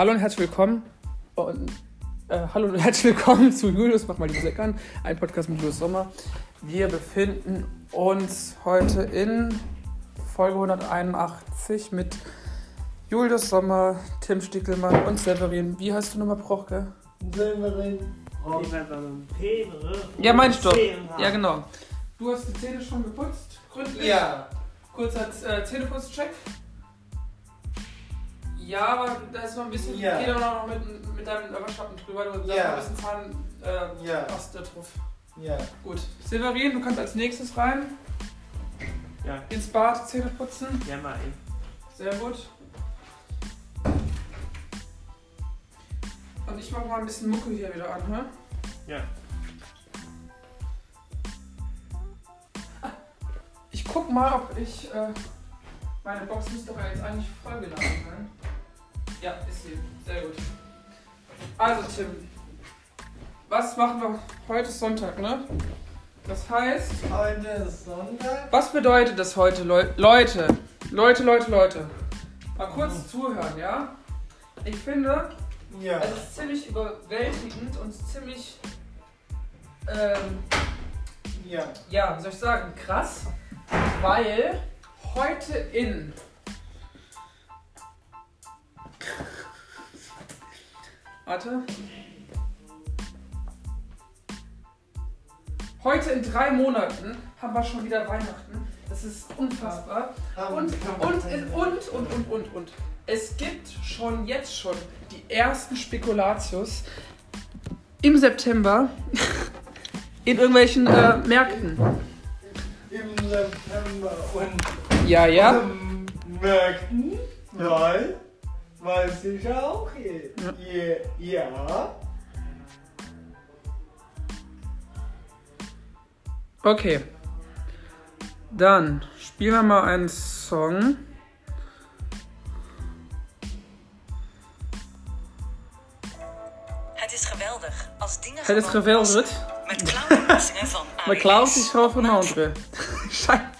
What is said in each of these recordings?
Hallo und herzlich willkommen. Und, äh, hallo und herzlich willkommen zu Julius, mach mal die Musik an. Ein Podcast mit Julius Sommer. Wir befinden uns heute in Folge 181 mit Julius Sommer, Tim Stickelmann und Severin. Wie heißt du nochmal, Prochke? Severin. Ja, meinst du? Ja, genau. Du hast die Zähne schon geputzt? Gründlich? Ja. Kurzer äh, Zähneputzcheck. Ja, aber da ist noch ein bisschen. Ja. Geh doch noch mit, mit deinem Waschlappen drüber. Du hast Ja. noch ein bisschen Zahn. Äh, Ja. Ast da drauf. Ja. Gut. Severin, du kannst als nächstes rein. Ja, Ins Bad Zähne putzen. ja mal ein. Sehr gut. Und ich mach mal ein bisschen Mucke hier wieder an, hä? Ja. Ich guck mal, ob ich. Äh, meine Box müsste doch jetzt eigentlich vollgeladen sein. Ja, ist sie. Sehr gut. Also, Tim. Was machen wir? Heute ist Sonntag, ne? Das heißt. Heute ist Sonntag. Was bedeutet das heute, Leu Leute? Leute, Leute, Leute. Mal kurz zuhören, ja? Ich finde, Ja. es ist ziemlich überwältigend und ziemlich. Ähm, Ja. ja, wie soll ich sagen, krass, weil heute in Warte. Heute in drei Monaten haben wir schon wieder Weihnachten. Das ist unfassbar. Und, und, und, und, und, und, und. Es gibt schon jetzt schon die ersten Spekulatius im September in irgendwelchen äh, Märkten. Im September und Ja, ja. Märkten, weil, weiß ich auch. Ja. ja. Okay. Dann spielen wir mal einen Song. Het is geweldig als dingen Het is geweldig. Met clownoplossingen van Maar AWS. Klaus is gewoon van een andere. Scheiße.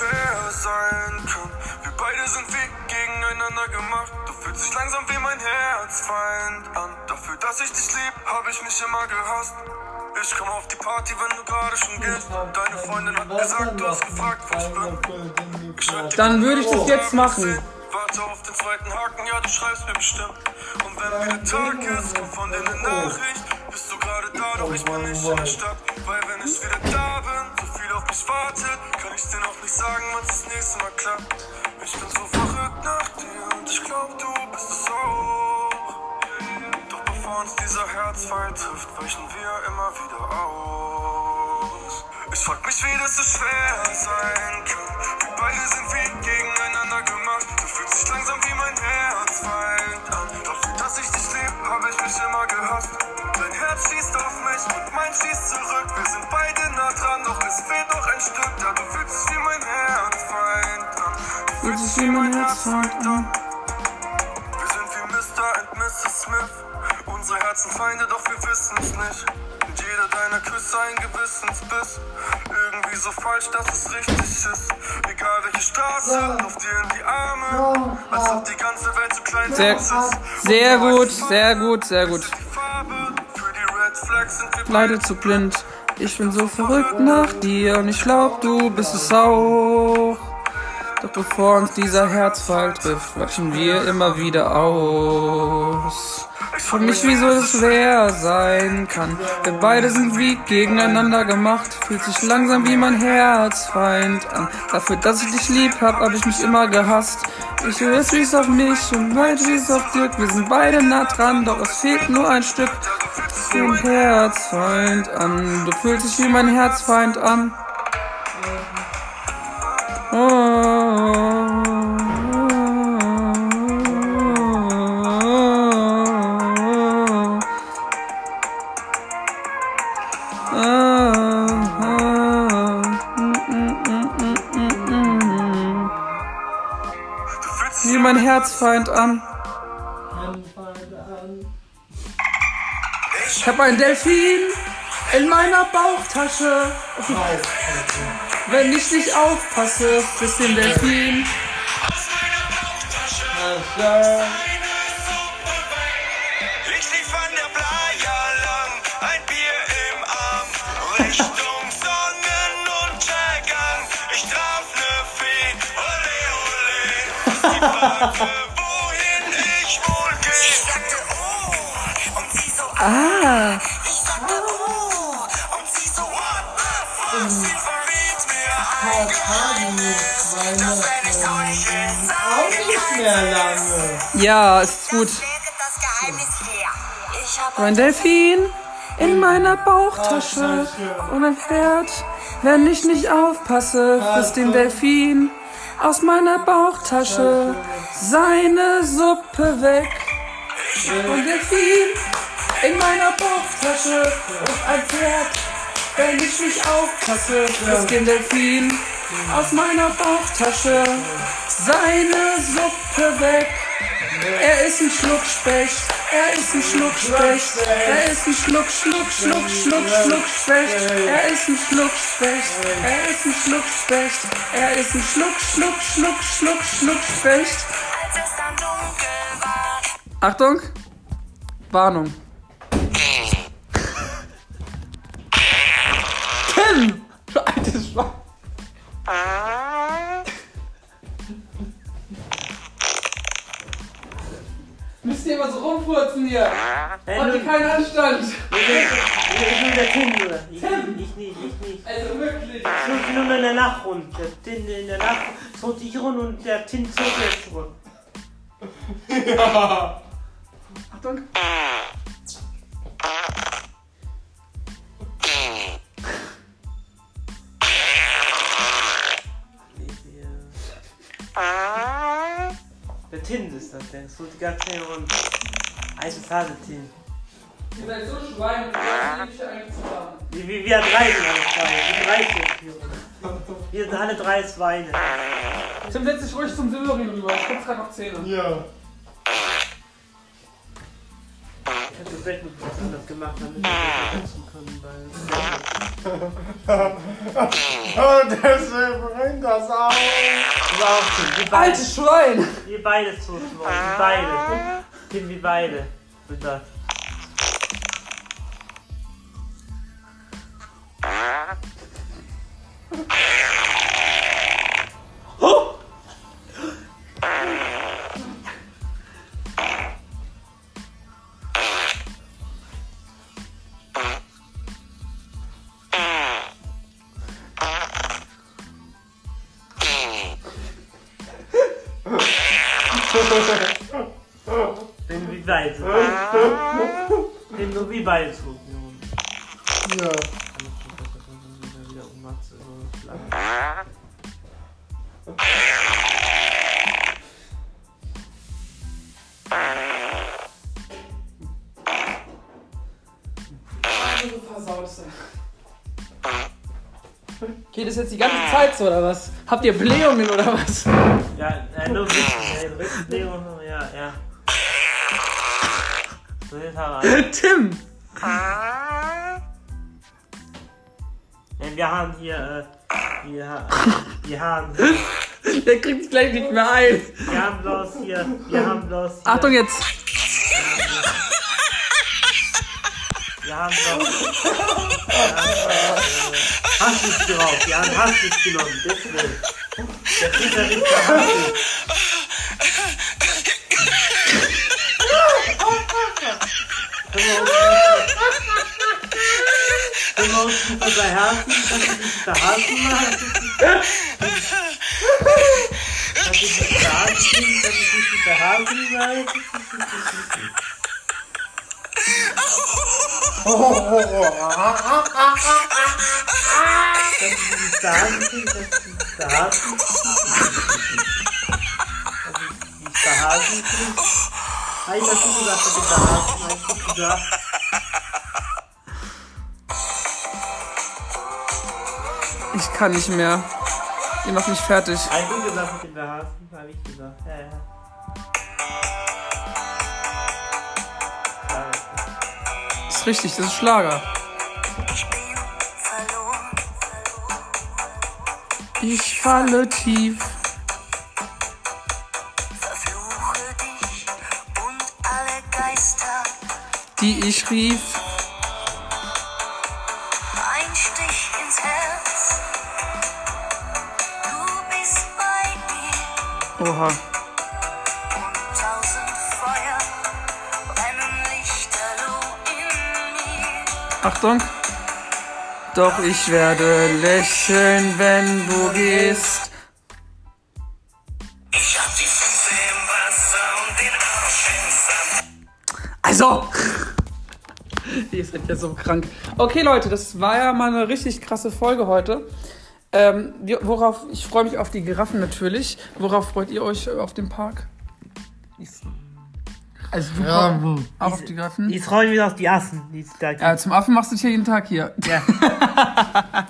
Schwer sein kann. Wir beide sind wie gegeneinander gemacht. Du fühlst dich langsam wie mein Herzfeind an. Dafür, dass ich dich lieb, hab ich mich immer gehasst. Ich komm auf die Party, wenn du gerade schon gehst. Deine Freundin hat gesagt, du hast gefragt, wo ich bin. Dann würde ich das jetzt machen. Warte auf den zweiten Haken, ja, du schreibst mir bestimmt. Und wenn wieder Tag ist, kommt von dir eine Nachricht. Bist du gerade da, doch ich bin nicht in der Stadt. Weil wenn ich wieder da bin, auf mich wartet, kann ich dir noch nicht sagen, wann das nächste Mal klappt. Ich bin so verrückt nach dir und ich glaub, du bist es auch. Doch bevor uns dieser Herzfall trifft, weichen wir immer wieder aus. Ich frag mich, wie das so schwer sein kann. Wir beide sind wie gegeneinander gemacht. Du fühlst dich langsam wie mein Herzfeind an. Dafür, dass ich dich lieb, hab ich mich immer gehasst. Dein Herz schießt auf mich und mein schießt zurück. Wir sind Dich wie mein Herzfeind an. Wir sind wie Mr. und Mrs. Smith. Unsere Herzen Feinde, doch wir wissen's nicht. Und jeder deiner Küsse ein Gewissensbiss. Irgendwie so falsch, dass es richtig ist. Egal welche Straße, auf dir in die Arme. Als ob die ganze Welt so klein Sehr- ist. Sehr gut, sehr gut, sehr gut. die Farbe. Für die Red Flags sind wir Leider zu blind. Ich bin so verrückt nach dir und ich glaub, du bist es auch. Doch bevor uns dieser Herzfall trifft, wachsen wir immer wieder aus. Ich frag mich, wieso es schwer sein kann. Wir beide sind wie gegeneinander gemacht. Fühlt sich langsam wie mein Herzfeind an. Dafür, dass ich dich lieb hab, hab ich mich immer gehasst. Ich höre es auf mich und mein wie's auf Dirk. Wir sind beide nah dran, doch es fehlt nur ein Stück. Den Herzfeind an. Du fühlst dich wie mein Herzfeind an. Herzfeind an. Ich hab ein Delfin in meiner Bauchtasche. Wenn ich nicht aufpasse, bis den Delfin. Also, Ich nicht mehr lange. ja, ist gut. Das wäre das Geheimnis her. Ich habe Ein Delfin in meiner Bauchtasche und ein Pferd. Wenn ich nicht aufpasse, frisst den Delfin aus meiner Bauchtasche seine Suppe weg. Und Delfin in meiner Bauchtasche und ein Pferd. Wenn ich nicht aufpasse, frisst den Delfin aus meiner Bauchtasche seine Suppe weg. Er ist ein Schluckspecht, er ist ein Schluckspecht, er ist ein Schluck, Schluck, Schluck, Schluck, Schluckspecht, er ist ein Schluckspecht, er ist ein Schluckspecht, er ist ein Schluck, Schluck, Schluck, Schluck, Schluckspecht. Achtung, Warnung. Immer so rumfurzen hier? Hey, Habt ihr keinen Anstand? ich will der Tin nur. Ich, ich nicht, ich nicht. Also wirklich. Ich nur in der Nacht rund. Der Tin in der Nacht zog ich rund und der Tin zog jetzt zurück. Achtung. Rund. Eises Hase Tin. Ihr seid so Schweine, eigentlich zusammen? Wie, wie, wir drei sind alle Schweine. Wir drei sind hier. Wir sind alle drei Schweine. Tim, setz dich ruhig zum Silberin rüber. Ich putze gerade noch Zähne. Ja. Ich hab das Bett mit was anders gemacht, damit wir das nutzen können, weil. Und deswegen bringt das. Wir beide, Altes Schwein! wir beide zu. Wir beide. Tim, wir beide. Sind das. Bin wie beide. Bin nur wie. Ja. Um Matze, so so versaut ist Geht das jetzt die ganze Zeit so oder was? Habt ihr Blähungen oder was? Ja, äh, nur Rücken, ja, Rückenlegung, ja, ja. So, jetzt haben wir. Tim! Ja, wir haben hier, äh, wir, wir haben, Der kriegt es gleich nicht mehr ein. wir haben bloß hier, wir haben bloß hier, Achtung jetzt! wir haben bloß, wir haben bloß, äh, wir haben Haschisch genommen, deswegen. Der Peter riecht nach Haschisch. Können wir uns nicht verherzen, dass sie sich verhassen? Dass sie sich verhassen, dass sie sich verhassen sein? Dass sie sich verhassen, dass sie sich verhassen. Dass sie sich verhassen. Habe ich das nicht gesagt, dass sie verhassen? Habe ich gesagt. Ich kann nicht mehr. Ihr macht mich fertig. Habe ich gesagt mit dem Verhassen? Habe ich gesagt. Ja, ja. Ja, Ist richtig, das ist Schlager. Ich falle tief. Verfluche dich und alle Geister. Die ich rief. Ein Stich ins Herz. Du bist bei mir. Oha. Und tausend Feuer brennen lichterloh in mir. Achtung. Doch ich werde lächeln, wenn du gehst. Ich hab die Füße im Wasser und den Arsch im Sand. Also. Ihr seid ja so krank. Okay, Leute, das war ja mal eine richtig krasse Folge heute. Ähm, worauf, ich freue mich auf die Giraffen natürlich. Worauf freut ihr euch auf dem Park? Also du Ja, auch auf die Giraffen? Ich freue mich auf die Affen. Die Ja, zum Affen machst du es hier jeden Tag hier. Ja.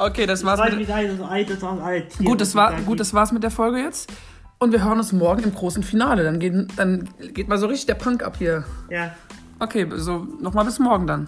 Okay, das war's freue mit, ein, so alt, das gut, das war, da gut, das war's mit der Folge jetzt. Und wir hören uns morgen im großen Finale. Dann geht, dann geht mal so richtig der Punk ab hier. Ja. Okay, so nochmal bis morgen dann.